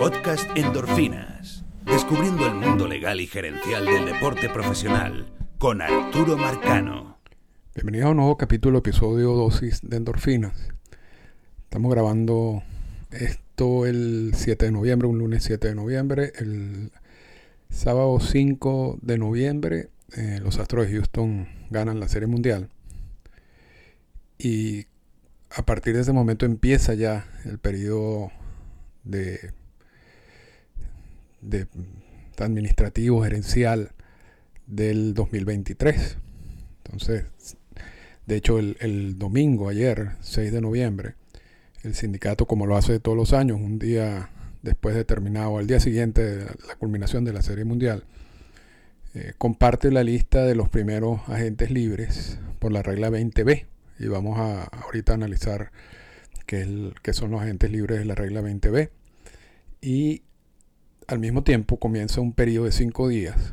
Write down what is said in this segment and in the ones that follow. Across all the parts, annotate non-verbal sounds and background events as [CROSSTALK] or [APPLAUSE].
Podcast Endorfinas. Descubriendo el mundo legal y gerencial del deporte profesional con Arturo Marcano. Bienvenido a un nuevo capítulo, episodio dosis de endorfinas. Estamos grabando esto el 7 de noviembre, un lunes 7 de noviembre. El sábado 5 de noviembre, eh, los Astros de Houston ganan la Serie Mundial. Y a partir de ese momento empieza ya el periodo de, administrativo, gerencial del 2023. Entonces, de hecho, el, el, domingo, ayer, 6 de noviembre, el sindicato, como lo hace todos los años, un día después de terminado, al día siguiente de la culminación de la Serie Mundial, eh, comparte la lista de los primeros agentes libres por la regla 20B. Y vamos a ahorita analizar qué, qué son los agentes libres de la regla 20B. Y al mismo tiempo comienza un periodo de cinco días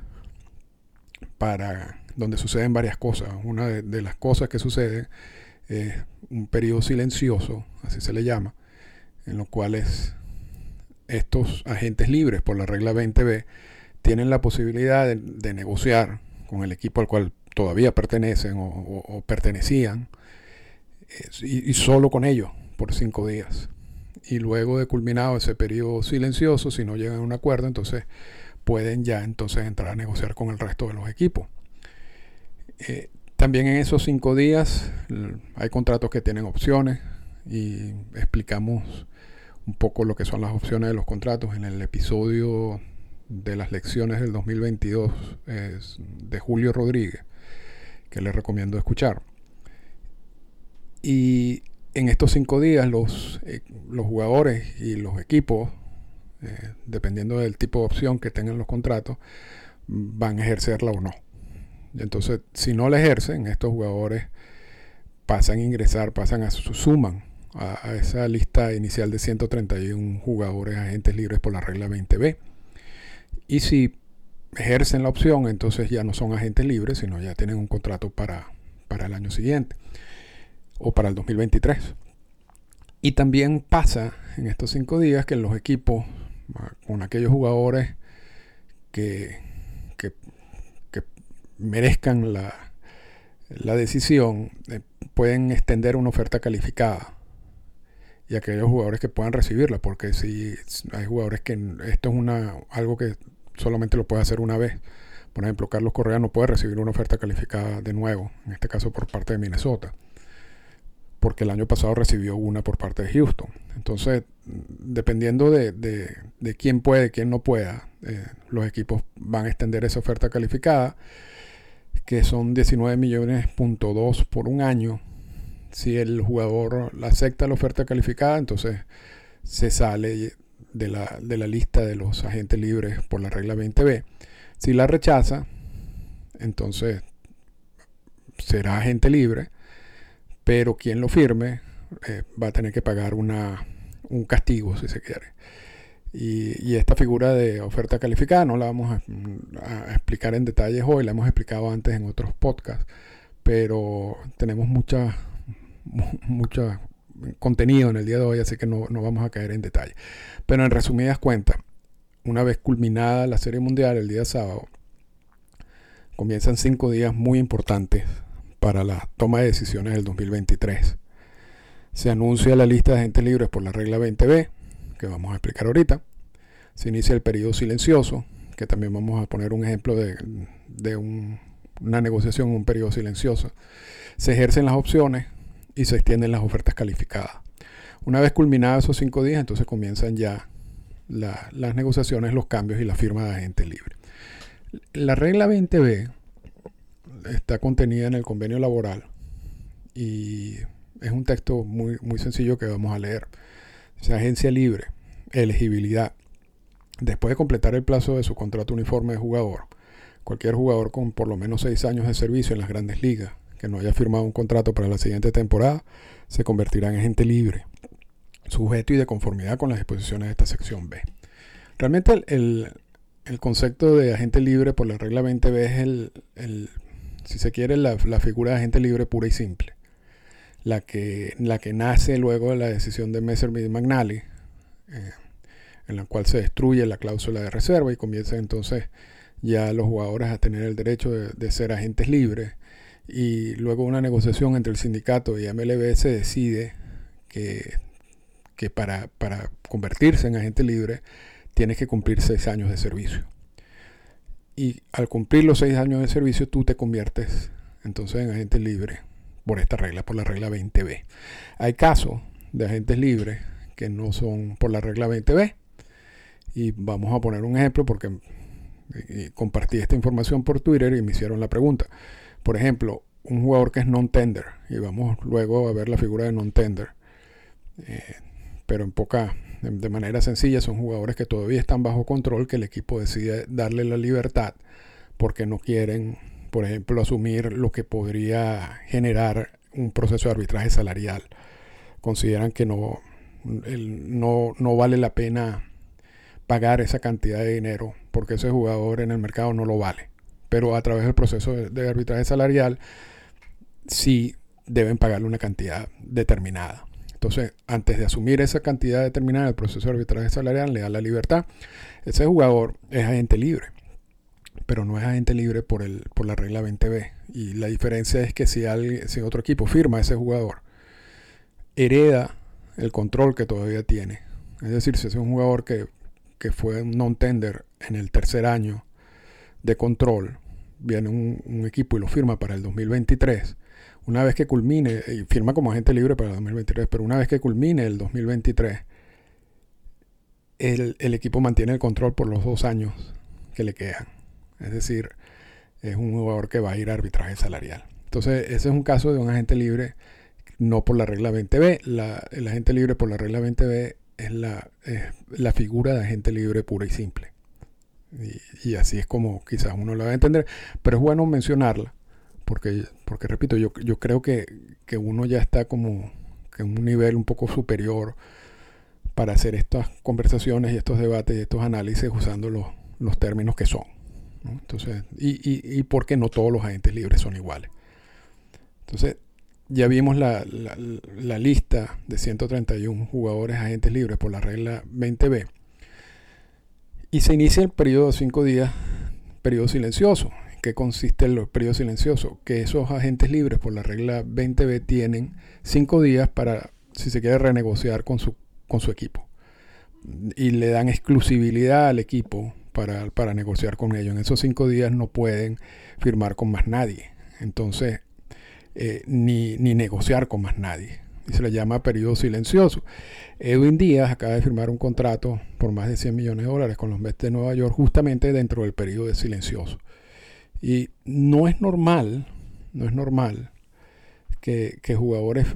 para donde suceden varias cosas. Una de, las cosas que sucede es un periodo silencioso, así se le llama, en los cuales estos agentes libres por la regla 20B tienen la posibilidad de, negociar con el equipo al cual todavía pertenecen o pertenecían eh, y, y, solo con ellos por cinco días. Y luego de culminado ese periodo silencioso, si no llegan a un acuerdo, entonces pueden ya entonces entrar a negociar con el resto de los equipos. Eh, también en esos cinco días hay contratos que tienen opciones y explicamos un poco lo que son las opciones de los contratos en el episodio de las lecciones del 2022 de Julio Rodríguez, que les recomiendo escuchar. Y en estos cinco días los, eh, los jugadores y los equipos, eh, dependiendo del tipo de opción que tengan los contratos, van a ejercerla o no. Entonces, si no la ejercen, estos jugadores pasan a ingresar, pasan a suman a, a, esa lista inicial de 131 jugadores agentes libres por la regla 20B. Y si ejercen la opción, entonces ya no son agentes libres, sino ya tienen un contrato para, para el año siguiente o para el 2023. Y también pasa en estos cinco días que los equipos, con aquellos jugadores que, que, que merezcan la, la decisión, eh, pueden extender una oferta calificada y aquellos jugadores que puedan recibirla, porque si hay jugadores que esto es una algo que solamente lo puede hacer una vez. Por ejemplo, Carlos Correa no puede recibir una oferta calificada de nuevo, en este caso por parte de Minnesota, porque el año pasado recibió una por parte de Houston. Entonces, dependiendo de, de, quién puede, quién no pueda, eh, los equipos van a extender esa oferta calificada, que son 19 millones por un año si el jugador acepta la oferta calificada, entonces se sale de la, de la, lista de los agentes libres por la regla 20B. Si la rechaza, entonces será agente libre, pero quien lo firme eh, va a tener que pagar una, un castigo, si se quiere. Y, y, esta figura de oferta calificada no la vamos a, a explicar en detalles hoy, la hemos explicado antes en otros podcasts, pero tenemos muchas mucho contenido en el día de hoy, así que no, no, vamos a caer en detalle. Pero en resumidas cuentas, una vez culminada la Serie Mundial el día sábado, comienzan cinco días muy importantes para la toma de decisiones del 2023. Se anuncia la lista de agentes libres por la regla 20B, que vamos a explicar ahorita. Se inicia el periodo silencioso, que también vamos a poner un ejemplo de, de un, una negociación un periodo silencioso. Se ejercen las opciones y se extienden las ofertas calificadas. Una vez culminados esos cinco días, entonces comienzan ya la, las negociaciones, los cambios y la firma de agente libre. La regla 20B está contenida en el convenio laboral y es un texto muy, muy sencillo que vamos a leer. Agencia libre, elegibilidad. Después de completar el plazo de su contrato uniforme de jugador, cualquier jugador con por lo menos seis años de servicio en las grandes ligas que no haya firmado un contrato para la siguiente temporada se convertirá en agente libre, sujeto y de conformidad con las disposiciones de esta sección B. Realmente el, el, concepto de agente libre por la regla 20B es el si se quiere, la, figura de agente libre pura y simple. La que, la que nace luego de la decisión de Messerschmitt y McNally. Eh, en la cual se destruye la cláusula de reserva y comienza entonces ya los jugadores a tener el derecho de, ser agentes libres y luego una negociación entre el sindicato y MLB se decide que, que para, para convertirse en agente libre tienes que cumplir seis años de servicio. Y al cumplir los seis años de servicio tú te conviertes entonces en agente libre por esta regla, por la regla 20B. Hay casos de agentes libres que no son por la regla 20B. Y vamos a poner un ejemplo porque compartí esta información por Twitter y me hicieron la pregunta. Por ejemplo, un jugador que es non-tender, y vamos luego a ver la figura de non-tender, eh, pero en poca, de manera sencilla, son jugadores que todavía están bajo control, que el equipo decide darle la libertad porque no quieren, por ejemplo, asumir lo que podría generar un proceso de arbitraje salarial. Consideran que no, no, no vale la pena pagar esa cantidad de dinero porque ese jugador en el mercado no lo vale. Pero a través del proceso de, arbitraje salarial sí deben pagarle una cantidad determinada. Entonces, antes de asumir esa cantidad determinada del proceso de arbitraje salarial, le da la libertad. Ese jugador es agente libre, pero no es agente libre por, el, por la regla 20B. Y la diferencia es que si, alguien, si otro equipo firma a ese jugador, hereda el control que todavía tiene. Es decir, si es un jugador que, fue un non-tender en el tercer año de control, viene un, equipo y lo firma para el 2023, una vez que culmine, y firma como agente libre para el 2023, pero una vez que culmine el 2023, el, el equipo mantiene el control por los dos años que le quedan. Es decir, es un jugador que va a ir a arbitraje salarial. Entonces, ese es un caso de un agente libre no por la regla 20B. La, el agente libre por la regla 20B es la, la figura de agente libre pura y simple. Y, así es como quizás uno la va a entender. Pero es bueno mencionarla, porque, porque repito, yo, yo creo que, que uno ya está como en un nivel un poco superior para hacer estas conversaciones y estos debates y estos análisis usando los, los términos que son. Entonces, y, y, y porque no todos los agentes libres son iguales. Entonces, ya vimos la, lista de 131 jugadores agentes libres por la regla 20B. Y se inicia el periodo de 5 días, periodo silencioso. ¿En qué consiste el periodo silencioso? Que esos agentes libres por la regla 20B tienen 5 días para, si se quiere, renegociar con su, con su equipo. Y le dan exclusividad al equipo para, para negociar con ellos. En esos 5 días no pueden firmar con más nadie. Entonces, eh, ni, negociar con más nadie. Y se le llama periodo silencioso. Edwin Díaz acaba de firmar un contrato por más de 100 millones de dólares con los Mets de Nueva York justamente dentro del periodo de silencioso. Y no es normal, no es normal que, jugadores...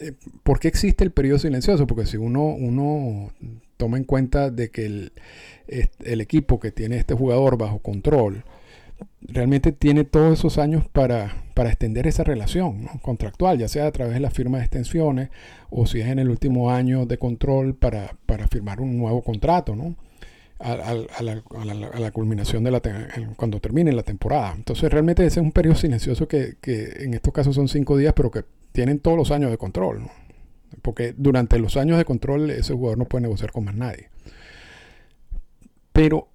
Eh, ¿Por qué existe el periodo silencioso? Porque si uno, uno toma en cuenta de que el, el equipo que tiene este jugador bajo control, realmente tiene todos esos años para, extender esa relación contractual, ya sea a través de la firma de extensiones o si es en el último año de control para, firmar un nuevo contrato, ¿no? A, la, culminación de la cuando termine la temporada. Entonces realmente ese es un periodo silencioso que, en estos casos son cinco días, pero que tienen todos los años de control. Porque durante los años de control ese jugador no puede negociar con más nadie. Pero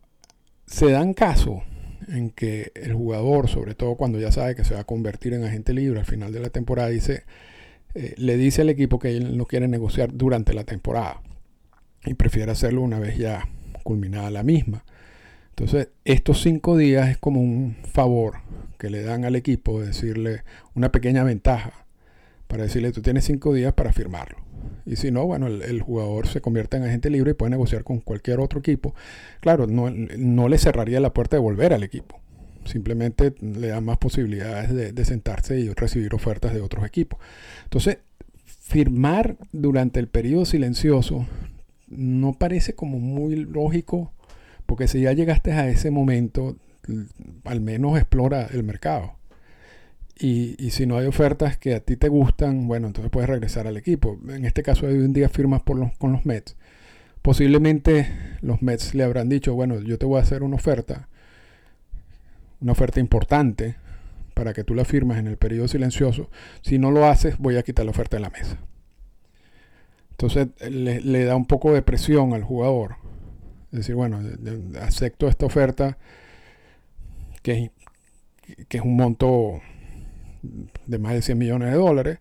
se dan casos en que el jugador, sobre todo cuando ya sabe que se va a convertir en agente libre al final de la temporada, dice, eh, le dice al equipo que él no quiere negociar durante la temporada y prefiere hacerlo una vez ya culminada la misma. Entonces, estos cinco días es como un favor que le dan al equipo, decirle una pequeña ventaja para decirle, tú tienes cinco días para firmarlo. Y si no, bueno, el, jugador se convierte en agente libre y puede negociar con cualquier otro equipo. Claro, no, no le cerraría la puerta de volver al equipo. Simplemente le da más posibilidades de, sentarse y recibir ofertas de otros equipos. Entonces, firmar durante el periodo silencioso no parece como muy lógico, porque si ya llegaste a ese momento, al menos explora el mercado. Y, si no hay ofertas que a ti te gustan, bueno, entonces puedes regresar al equipo. En este caso, hoy en día firmas por los, con los Mets. Posiblemente los Mets le habrán dicho, bueno, yo te voy a hacer una oferta, una oferta importante para que tú la firmas en el periodo silencioso. Si no lo haces, voy a quitar la oferta de la mesa. Entonces le, da un poco de presión al jugador Es decir, bueno, acepto esta oferta que, que es un monto de más de 100 millones de dólares,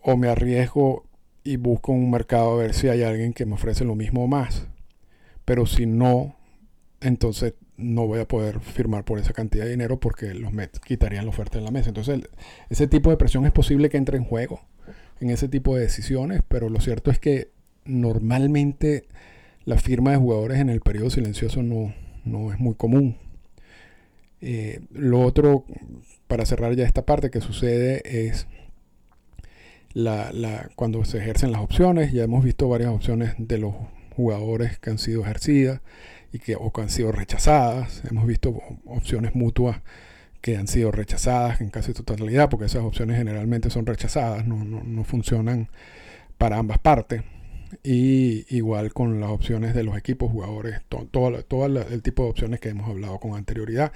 o me arriesgo y busco un mercado a ver si hay alguien que me ofrece lo mismo o más. Pero si no, entonces no voy a poder firmar por esa cantidad de dinero porque los Mets quitarían la oferta en la mesa. Entonces, ese tipo de presión es posible que entre en juego en ese tipo de decisiones, pero lo cierto es que normalmente la firma de jugadores en el periodo silencioso no, no es muy común. Eh, lo otro, para cerrar ya esta parte, que sucede es la, la, cuando se ejercen las opciones. Ya hemos visto varias opciones de los jugadores que han sido ejercidas y que, o que han sido rechazadas. Hemos visto opciones mutuas que han sido rechazadas en casi totalidad, porque esas opciones generalmente son rechazadas, no, no, no funcionan para ambas partes. Y igual con las opciones de los equipos, jugadores, todo, todo, el tipo de opciones que hemos hablado con anterioridad.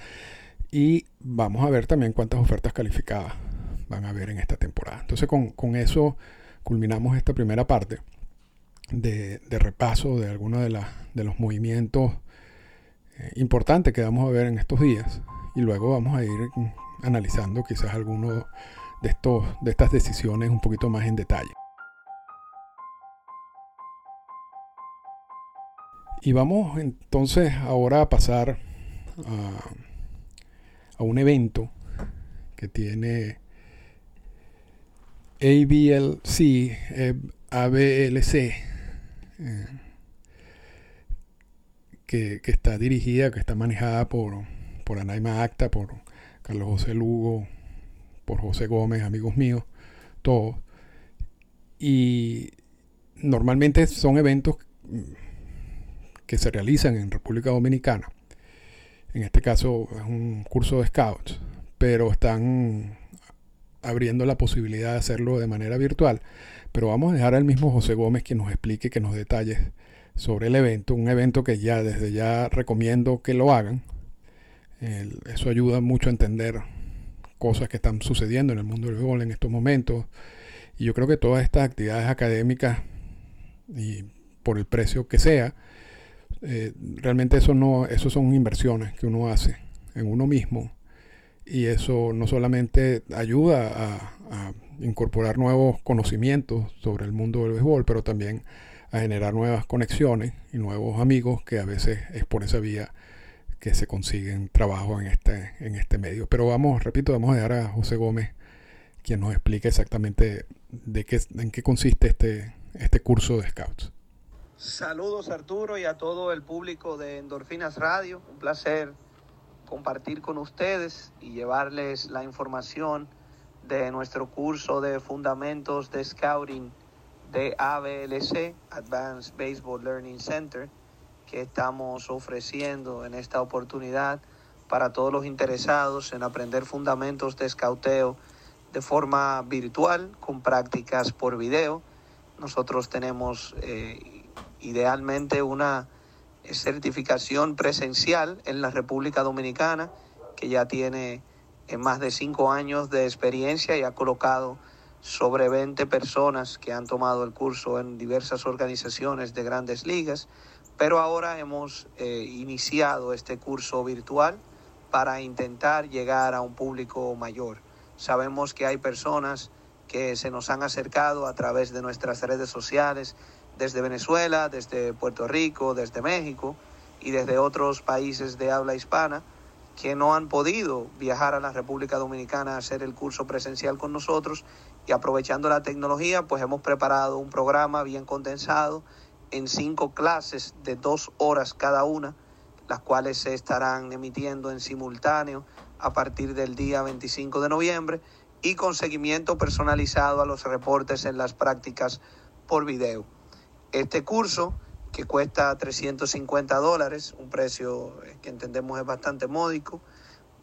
Y vamos a ver también cuántas ofertas calificadas van a haber en esta temporada. Entonces con, con eso culminamos esta primera parte de, de repaso de algunos de, de los movimientos eh, importantes que vamos a ver en estos días. Y luego vamos a ir analizando quizás algunos de, estos, de estas decisiones un poquito más en detalle. Y vamos entonces ahora a pasar a, un evento que tiene ABLC, eh, ABLC, eh, que, está dirigida, que está manejada por, por Anaima Acta, por Carlos José Lugo, por José Gómez, amigos míos, todos. Y normalmente son eventos que se realizan en República Dominicana. En este caso es un curso de scouts, pero están abriendo la posibilidad de hacerlo de manera virtual. Pero vamos a dejar al mismo José Gómez que nos explique, que nos detalles sobre el evento. Un evento que ya desde ya recomiendo que lo hagan. Eso ayuda mucho a entender cosas que están sucediendo en el mundo del béisbol en estos momentos. Y yo creo que todas estas actividades académicas, y por el precio que sea, eh, realmente eso no, eso son inversiones que uno hace en uno mismo y eso no solamente ayuda a, incorporar nuevos conocimientos sobre el mundo del béisbol, pero también a generar nuevas conexiones y nuevos amigos que a veces es por esa vía que se consiguen trabajo en este, en este medio. Pero vamos, repito, vamos a dejar a José Gómez quien nos explique exactamente de qué, en qué consiste este, este curso de Scouts. Saludos Arturo y a todo el público de Endorfinas Radio. Un placer compartir con ustedes y llevarles la información de nuestro curso de fundamentos de scouting de ABLC, Advanced Baseball Learning Center, que estamos ofreciendo en esta oportunidad para todos los interesados en aprender fundamentos de scouteo de forma virtual con prácticas por video. Nosotros tenemos eh, idealmente una certificación presencial en la República Dominicana, que ya tiene eh, más de cinco años de experiencia y ha colocado sobre 20 personas que han tomado el curso en diversas organizaciones de grandes ligas, pero ahora hemos eh, iniciado este curso virtual para intentar llegar a un público mayor. Sabemos que hay personas que se nos han acercado a través de nuestras redes sociales, desde Venezuela, desde Puerto Rico, desde México y desde otros países de habla hispana que no han podido viajar a la República Dominicana a hacer el curso presencial con nosotros y aprovechando la tecnología pues hemos preparado un programa bien condensado en cinco clases de dos horas cada una, las cuales se estarán emitiendo en simultáneo a partir del día 25 de noviembre y con seguimiento personalizado a los reportes en las prácticas por video. Este curso, que cuesta 350 dólares, un precio que entendemos es bastante módico,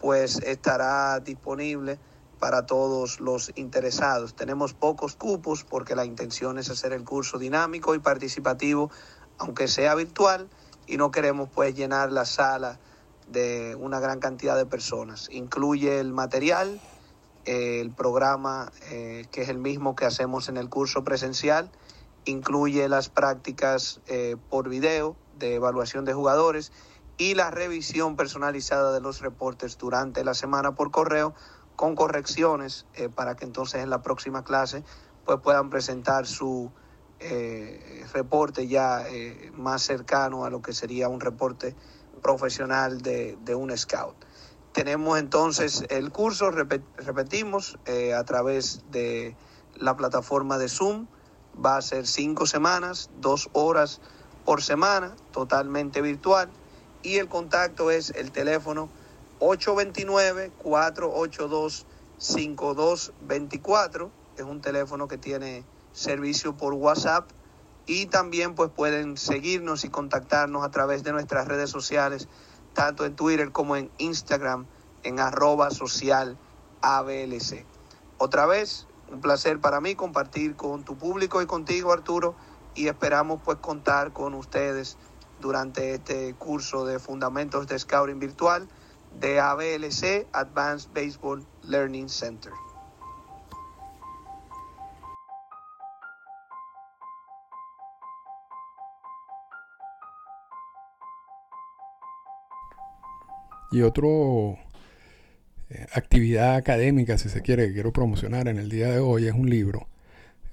pues estará disponible para todos los interesados. Tenemos pocos cupos porque la intención es hacer el curso dinámico y participativo, aunque sea virtual, y no queremos pues llenar la sala de una gran cantidad de personas. Incluye el material, el programa eh, que es el mismo que hacemos en el curso presencial incluye las prácticas eh, por video de evaluación de jugadores y la revisión personalizada de los reportes durante la semana por correo con correcciones eh, para que entonces en la próxima clase pues puedan presentar su eh, reporte ya eh, más cercano a lo que sería un reporte profesional de, de un scout. Tenemos entonces el curso, repetimos, a través de la plataforma de Zoom. Va a ser cinco semanas, dos horas por semana, totalmente virtual. Y el contacto es el teléfono 829-482-5224. Es un teléfono que tiene servicio por WhatsApp. Y también pues pueden seguirnos y contactarnos a través de nuestras redes sociales, tanto en Twitter como en Instagram, en arroba social ABLC. Otra vez, un placer para mí compartir con tu público y contigo, Arturo, y esperamos pues contar con ustedes durante este curso de Fundamentos de Scouting Virtual de ABLC, Advanced Baseball Learning Center. Y otro eh, actividad académica, si se quiere, que quiero promocionar en el día de hoy es un libro,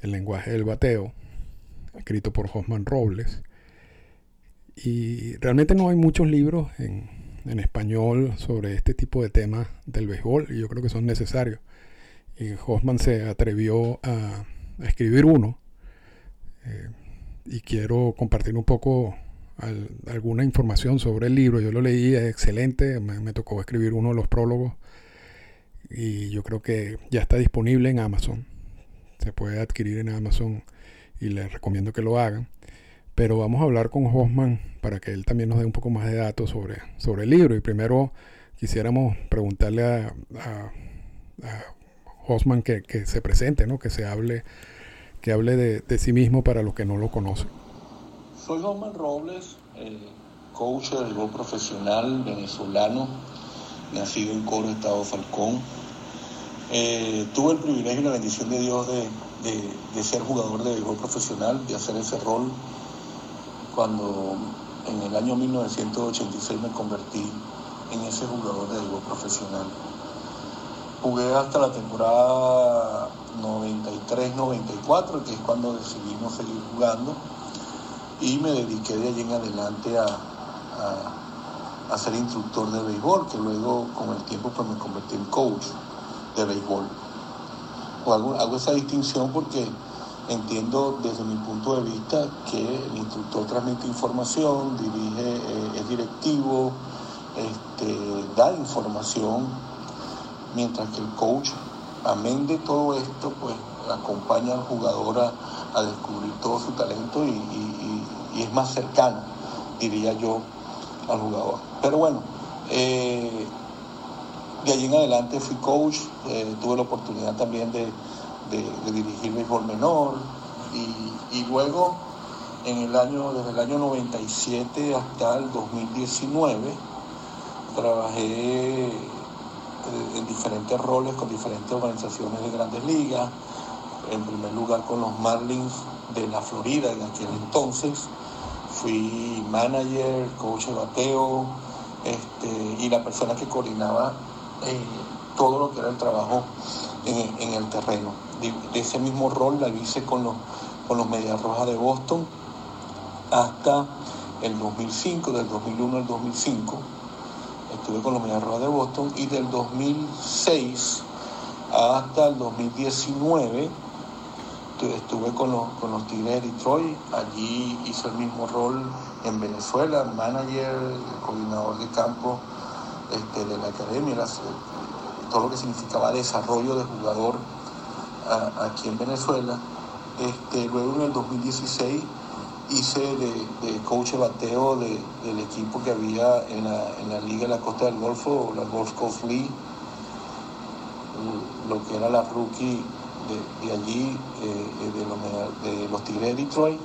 El lenguaje del bateo, escrito por Josman Robles. Y realmente no hay muchos libros en, en, español sobre este tipo de temas del béisbol y yo creo que son necesarios. Y Hoffman se atrevió a, escribir uno eh, y quiero compartir un poco alguna información sobre el libro. Yo lo leí, es excelente, me, me, tocó escribir uno de los prólogos y yo creo que ya está disponible en Amazon. Se puede adquirir en Amazon y les recomiendo que lo hagan. Pero vamos a hablar con Hosman para que él también nos dé un poco más de datos sobre, sobre el libro. Y primero quisiéramos preguntarle a, a, que, que, se presente, ¿no? que se hable, que hable de, de, sí mismo para los que no lo conocen. Soy Hosman Robles, coach del gol profesional venezolano nacido en Coro, Estado Falcón. Eh, tuve el privilegio y la bendición de Dios de, de, ser jugador de béisbol profesional, de hacer ese rol cuando en el año 1986 me convertí en ese jugador de béisbol profesional. Jugué hasta la temporada 93-94, que es cuando decidimos seguir jugando, y me dediqué de allí en adelante a a ser instructor de béisbol, que luego con el tiempo pues me convertí en coach de béisbol. O hago, esa distinción porque entiendo desde mi punto de vista que el instructor transmite información, dirige, eh, es directivo, este, da información, mientras que el coach, amén de todo esto, pues acompaña al jugador a, descubrir todo su talento y es más cercano, diría yo, al jugador. Pero bueno, eh, de allí en adelante fui coach, eh, tuve la oportunidad también de, de, dirigir béisbol menor. Y, luego en el año, desde el año 97 hasta el 2019 trabajé eh, en diferentes roles con diferentes organizaciones de grandes ligas, en primer lugar con los Marlins de la Florida en aquel entonces, fui manager, coach de bateo este, y la persona que coordinaba eh, todo lo que era el trabajo en, el terreno. De, ese mismo rol la hice con los, con los Medias Rojas de Boston hasta el 2005, del 2001 al 2005. Estuve con los Medias Rojas de Boston y del 2006 hasta el 2019 estuve con los, con los Tigres de Detroit, allí hice el mismo rol en Venezuela, manager, coordinador de campo este, de la academia, todo lo que significaba desarrollo de jugador aquí en Venezuela. Este, luego en el 2016 hice de, coach de bateo del equipo que había en la, Liga de la Costa del Golfo, la Gulf Coast League, lo que era la rookie de, allí, eh, de, los, de los Tigres de Detroit.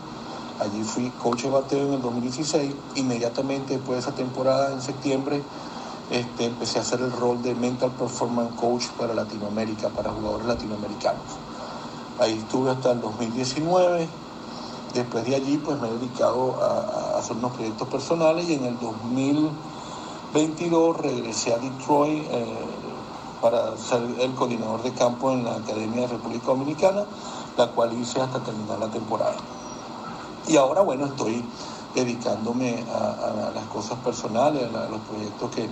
Allí fui coach de bateo en el 2016. Inmediatamente después de esa temporada, en septiembre, este, empecé a hacer el rol de Mental Performance Coach para Latinoamérica, para jugadores latinoamericanos. Ahí estuve hasta el 2019 Después de allí pues me he dedicado a, hacer unos proyectos personales y en el 2022 regresé a Detroit eh, para ser el coordinador de campo en la Academia de República Dominicana, la cual hice hasta terminar la temporada. Y ahora bueno, estoy dedicándome a, las cosas personales, a, los proyectos que,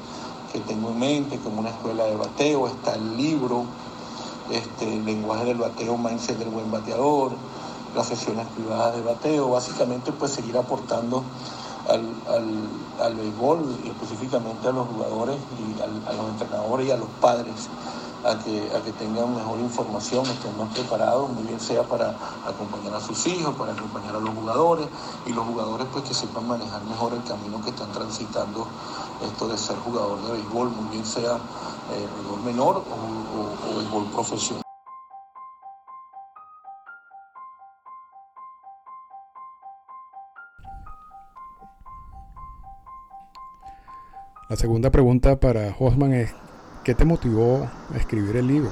tengo en mente, como una escuela de bateo, está el libro, este, lenguaje del bateo, mindset del buen bateador, las sesiones privadas de bateo, básicamente pues seguir aportando al, al, al béisbol y específicamente a los jugadores y a los entrenadores y a los padres a que, a que tengan mejor información, estén más preparados, muy bien sea para acompañar a sus hijos, para acompañar a los jugadores y los jugadores pues que sepan manejar mejor el camino que están transitando esto de ser jugador de béisbol, muy bien sea eh, béisbol menor o, o béisbol profesional. La segunda pregunta para Hosman es, ¿qué te motivó a escribir el libro?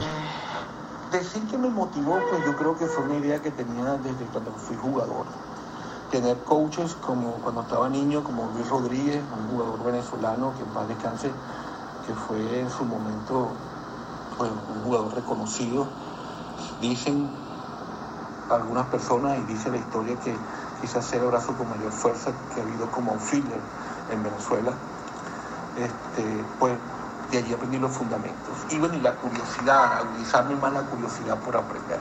Decir que me motivó, pues yo creo que fue una idea que tenía desde cuando fui jugador. Tener coaches como cuando estaba niño, como Luis Rodríguez, un jugador venezolano que en paz descanse, que fue en su momento pues, un jugador reconocido. Dicen algunas personas y dice la historia que quizás era el brazo con mayor fuerza que ha habido como filler en Venezuela este, pues de allí aprendí los fundamentos. Y bueno, la curiosidad, agudizarme más la curiosidad por aprender.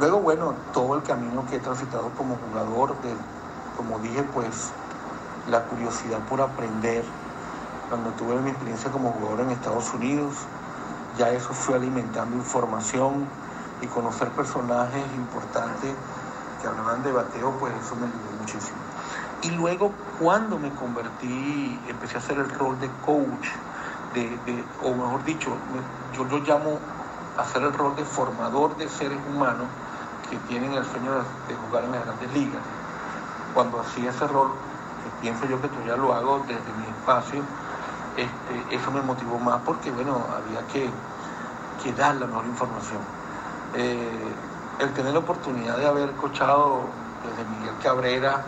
Luego, bueno, todo el camino que he transitado como jugador, de, como dije, pues la curiosidad por aprender. Cuando tuve mi experiencia como jugador en Estados Unidos, ya eso fue alimentando información y conocer personajes importantes que hablaban de bateo, pues eso me ayudó muchísimo. Y luego cuando me convertí, empecé a hacer el rol de coach, de, o mejor dicho, yo lo llamo hacer el rol de formador de seres humanos que tienen el sueño de, jugar en las grandes ligas. Cuando hacía ese rol, que pienso yo que todavía lo hago desde mi espacio, este, eso me motivó más porque, bueno, había que, dar la mejor información. Eh, el tener la oportunidad de haber coachado desde Miguel Cabrera,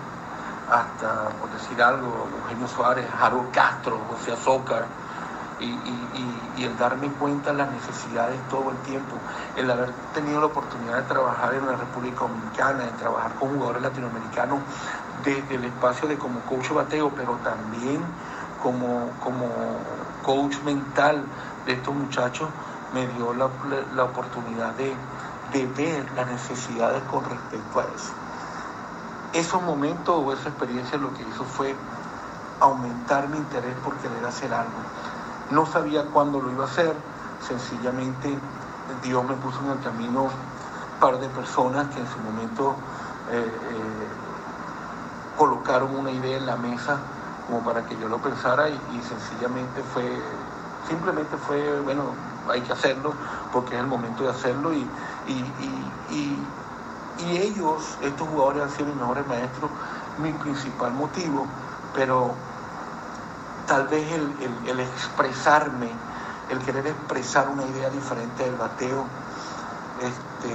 hasta, por decir algo, Eugenio Suárez, Harold Castro, José Azócar, y, el darme cuenta de las necesidades todo el tiempo, el haber tenido la oportunidad de trabajar en la República Dominicana, de trabajar con jugadores latinoamericanos desde el espacio de como coach bateo, pero también como, como coach mental de estos muchachos, me dio la, oportunidad de, de ver las necesidades con respecto a eso esos momentos o esa experiencia lo que hizo fue aumentar mi interés por querer hacer algo. No sabía cuándo lo iba a hacer, sencillamente Dios me puso en el camino un par de personas que en su momento eh, eh, colocaron una idea en la mesa como para que yo lo pensara y, sencillamente fue, simplemente fue, bueno, hay que hacerlo porque es el momento de hacerlo y y ellos, estos jugadores han sido mis mejores maestros, mi principal motivo, pero tal vez el, expresarme, el querer expresar una idea diferente del bateo, este,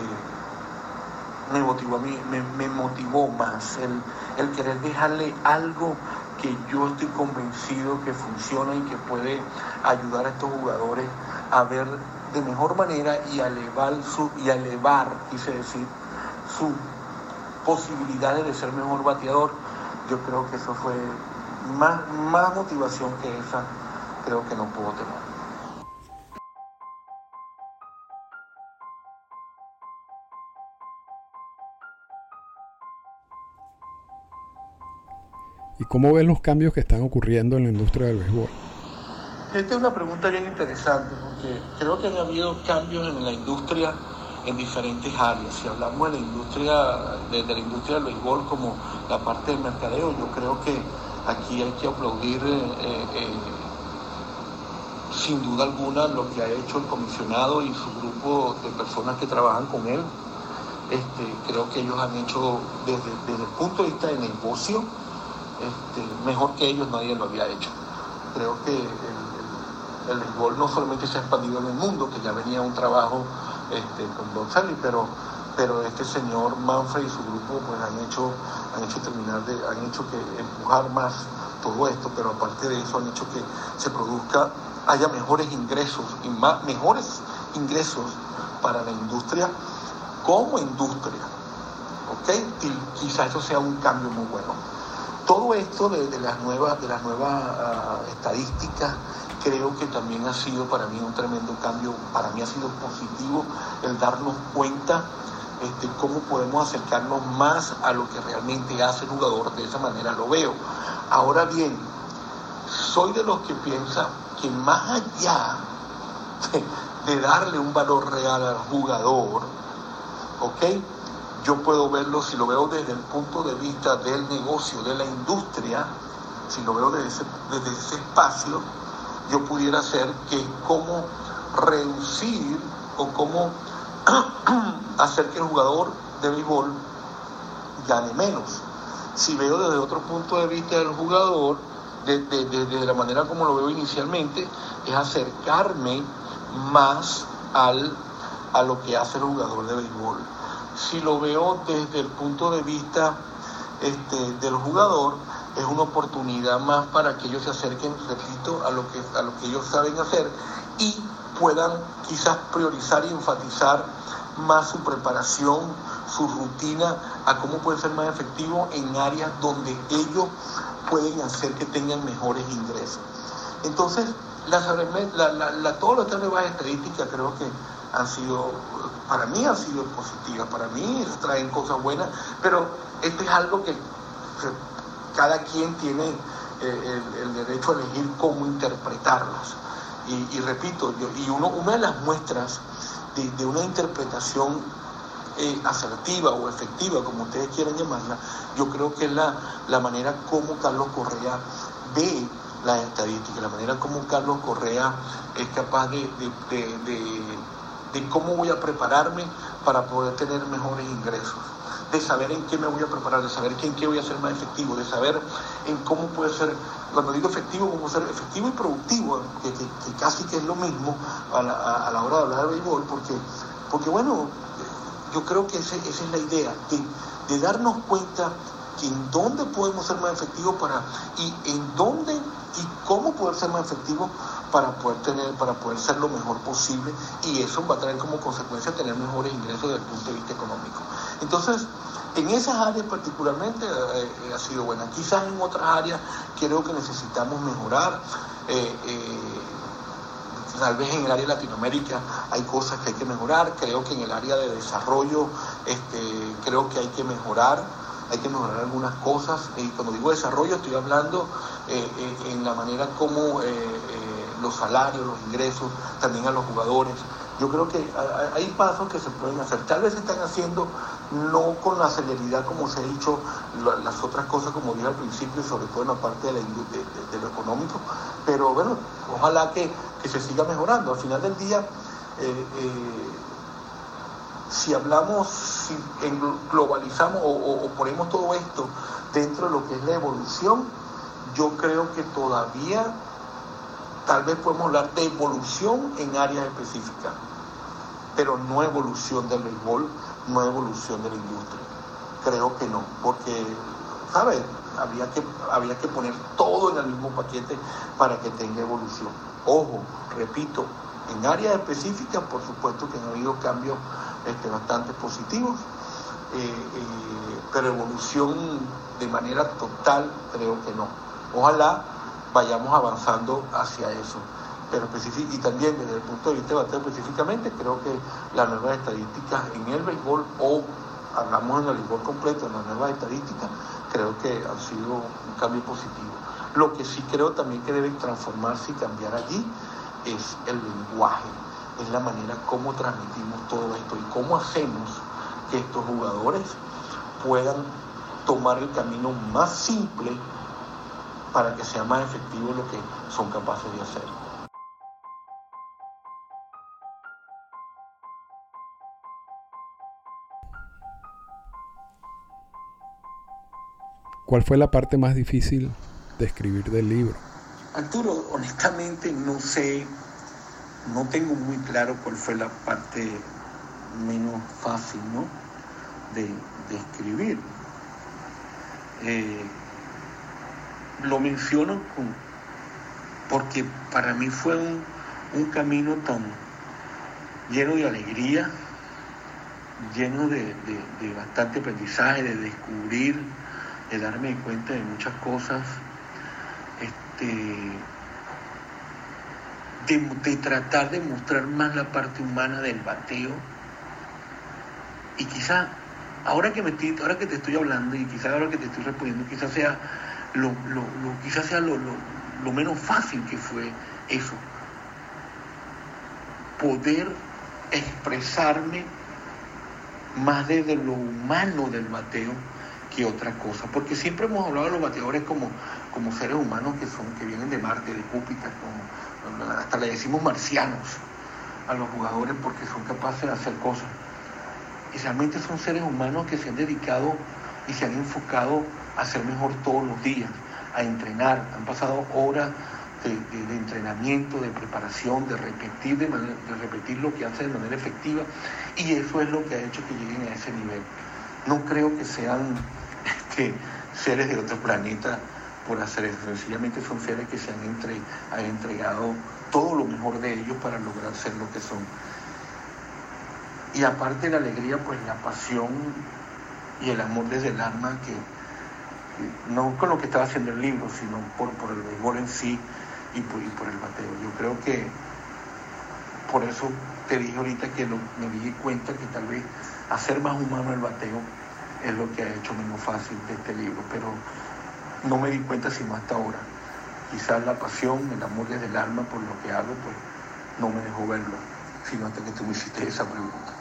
me motivó a mí, me, motivó más, el, el querer dejarle algo que yo estoy convencido que funciona y que puede ayudar a estos jugadores a ver de mejor manera y a elevar su, y a elevar, quise decir, su posibilidades de ser mejor bateador, yo creo que eso fue más, más motivación que esa, creo que no puedo tener. ¿Y cómo ven los cambios que están ocurriendo en la industria del béisbol? Esta es una pregunta bien interesante porque creo que han habido cambios en la industria en diferentes áreas. Si hablamos de la industria, de, la industria del béisbol como la parte del mercadeo, yo creo que aquí hay que aplaudir eh, eh, eh, sin duda alguna lo que ha hecho el comisionado y su grupo de personas que trabajan con él. Este, creo que ellos han hecho desde, el punto de vista de negocio, este, mejor que ellos nadie lo había hecho. Creo que el, el no solamente se ha expandido en el mundo, que ya venía un trabajo este, con Don Sally, pero pero este señor Manfred y su grupo pues han hecho, han hecho terminar de, han hecho que empujar más todo esto, pero aparte de eso han hecho que se produzca, haya mejores ingresos y más, mejores ingresos para la industria como industria. ¿Ok? Y quizás eso sea un cambio muy bueno. Todo esto de, las nuevas, de las nuevas ah, estadísticas creo que también ha sido para mí un tremendo cambio, para mí ha sido positivo el darnos cuenta este, cómo podemos acercarnos más a lo que realmente hace el jugador, de esa manera lo veo. Ahora bien, soy de los que piensa que más allá [LAUGHS] de, darle un valor real al jugador, ¿ok? Yo puedo verlo, si lo veo desde el punto de vista del negocio, de la industria, si lo veo desde ese, desde ese espacio, yo pudiera hacer que cómo reducir o cómo hacer que el jugador de béisbol gane menos. Si veo desde otro punto de vista del jugador, desde de, la manera como lo veo inicialmente, es acercarme más al, a lo que hace el jugador de béisbol. Si lo veo desde el punto de vista este, del jugador, es una oportunidad más para que ellos se acerquen, repito, a lo que, a lo que ellos saben hacer y puedan quizás priorizar y enfatizar más su preparación, su rutina, a cómo puede ser más efectivo en áreas donde ellos pueden hacer que tengan mejores ingresos. Entonces, todas las nuevas estadísticas creo que han sido, para mí han sido positivas, para mí traen cosas buenas, pero esto es algo que cada quien tiene eh, el, derecho a elegir cómo interpretarlas. Y, repito, y uno, una de las muestras de, una interpretación eh, asertiva o efectiva, como ustedes quieran llamarla, yo creo que es la, la manera como Carlos Correa ve las estadísticas, la manera como Carlos Correa es capaz de, de cómo voy a prepararme para poder tener mejores ingresos de saber en qué me voy a preparar, de saber en qué voy a ser más efectivo, de saber en cómo puede ser, cuando digo efectivo, cómo ser efectivo y productivo, que, casi que es lo mismo a la, hora de hablar de béisbol, porque, porque bueno, yo creo que esa es la idea, de, darnos cuenta que en dónde podemos ser más efectivos para, y en dónde y cómo poder ser más efectivos para poder tener, para poder ser lo mejor posible y eso va a traer como consecuencia tener mejores ingresos desde el punto de vista económico. Entonces, en esas áreas particularmente eh, eh, ha sido buena. Quizás en otras áreas creo que necesitamos mejorar. Eh, tal vez en el área de Latinoamérica hay cosas que hay que mejorar. Creo que en el área de desarrollo este, creo que hay que mejorar. Hay que mejorar algunas cosas. Y cuando digo desarrollo estoy hablando en la manera como los salarios, los ingresos, también a los jugadores. Yo creo que hay pasos que se pueden hacer. Tal vez se están haciendo no con la celeridad como se ha dicho las otras cosas, como dije al principio, sobre todo en la parte de, lo económico, pero bueno, ojalá que, se siga mejorando. Al final del día, eh, eh, si hablamos, si globalizamos o ponemos todo esto dentro de lo que es la evolución, yo creo que todavía tal vez podemos hablar de evolución en áreas específicas, pero no evolución del béisbol no evolución de la industria. Creo que no, porque, ¿sabes? Había que, había que poner todo en el mismo paquete para que tenga evolución. Ojo, repito, en áreas específicas, por supuesto que han habido cambios este, bastante positivos, eh, eh, pero evolución de manera total creo que no. Ojalá vayamos avanzando hacia eso pero y también desde el punto de vista de específicamente, creo que las nuevas estadísticas en el béisbol, o hablamos en el béisbol completo, en las nuevas estadísticas, creo que han sido un cambio positivo. Lo que sí creo también que debe transformarse y cambiar allí es el lenguaje, es la manera como transmitimos todo esto y cómo hacemos que estos jugadores puedan tomar el camino más simple para que sea más efectivo lo que son capaces de hacer. ¿Cuál fue la parte más difícil de escribir del libro? Arturo, honestamente no sé, no tengo muy claro cuál fue la parte menos fácil, ¿no? de, escribir. Eh, lo menciono porque para mí fue un, camino tan lleno de alegría, lleno de, bastante aprendizaje, de descubrir, de darme cuenta de muchas cosas, este, de, tratar de mostrar más la parte humana del bateo. Y quizá, ahora que, me ahora que te estoy hablando y quizá ahora que te estoy respondiendo, quizás sea lo, lo, quizás sea lo, lo menos fácil que fue eso. Poder expresarme más desde lo humano del bateo que otra cosa. Porque siempre hemos hablado de los bateadores como, como seres humanos que son, que vienen de Marte, de Júpiter, como, hasta le decimos marcianos a los jugadores porque son capaces de hacer cosas. Y realmente son seres humanos que se han dedicado y se han enfocado a ser mejor todos los días, a entrenar. Han pasado horas de, entrenamiento, de preparación, de repetir, de, repetir lo que hacen de manera efectiva. Y eso es lo que ha hecho que lleguen a ese nivel. No creo que sean [LAUGHS] este, seres de otro planeta por hacer eso. Sencillamente son seres que se han, entregado todo lo mejor de ellos para lograr ser lo que son. Y aparte la alegría, pues la pasión y el amor desde el alma que, no con lo que estaba haciendo el libro, sino por, por el béisbol en sí y por, el bateo. Yo creo que por eso te dije ahorita que me di cuenta que tal vez hacer más humano el bateo es lo que ha hecho menos fácil de este libro, pero no me di cuenta sino hasta ahora. Quizás la pasión, el amor desde el alma por lo que hago, pues no me dejó verlo, sino hasta que tú me hiciste esa pregunta.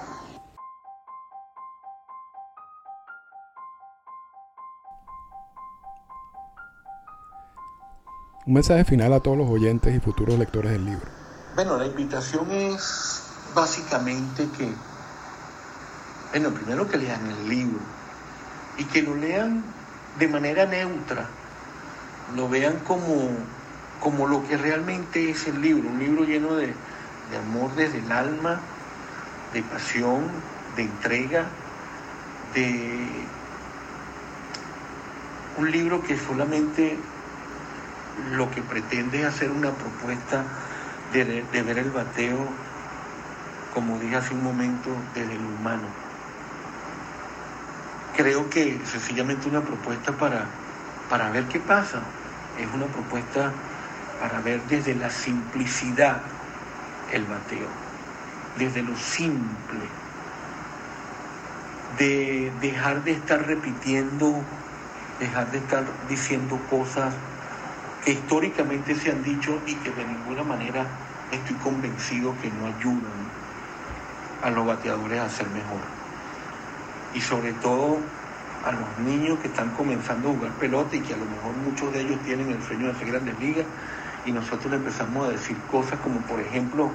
Un mensaje final a todos los oyentes y futuros lectores del libro. Bueno, la invitación es básicamente que, bueno, primero que lean el libro y que lo lean de manera neutra, lo vean como, como lo que realmente es el libro, un libro lleno de, de amor desde el alma, de pasión, de entrega, de un libro que solamente lo que pretende es hacer una propuesta de, ver el bateo, como dije hace un momento, desde el humano. Creo que sencillamente una propuesta para, para ver qué pasa. Es una propuesta para ver desde la simplicidad el bateo, desde lo simple, de dejar de estar repitiendo, dejar de estar diciendo cosas que históricamente se han dicho y que de ninguna manera estoy convencido que no ayudan a los bateadores a ser mejor. Y sobre todo a los niños que están comenzando a jugar pelota y que a lo mejor muchos de ellos tienen el sueño de hacer grandes ligas y nosotros le empezamos a decir cosas como por ejemplo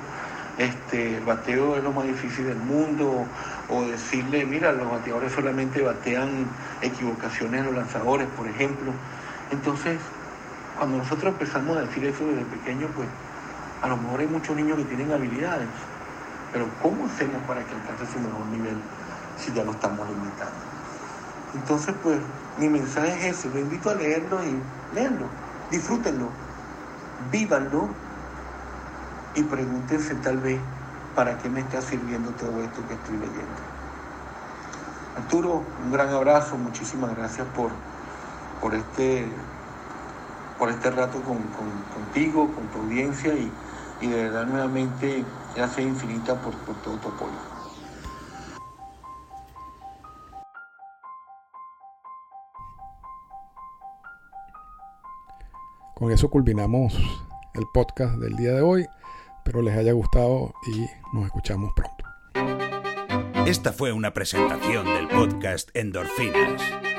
este, el bateo es lo más difícil del mundo, o decirle, mira, los bateadores solamente batean equivocaciones en los lanzadores, por ejemplo. Entonces, cuando nosotros empezamos a decir eso desde pequeño, pues a lo mejor hay muchos niños que tienen habilidades, pero ¿cómo hacemos para que alcance su mejor nivel si ya lo estamos limitando? Entonces, pues mi mensaje es ese, lo invito a leerlo y leerlo, disfrútenlo, vívanlo y pregúntense tal vez para qué me está sirviendo todo esto que estoy leyendo. Arturo, un gran abrazo, muchísimas gracias por, por este por este rato con, contigo, con tu audiencia y, de verdad nuevamente gracias infinita por, por todo tu apoyo. Con eso culminamos el podcast del día de hoy. Espero les haya gustado y nos escuchamos pronto. Esta fue una presentación del podcast Endorfinas.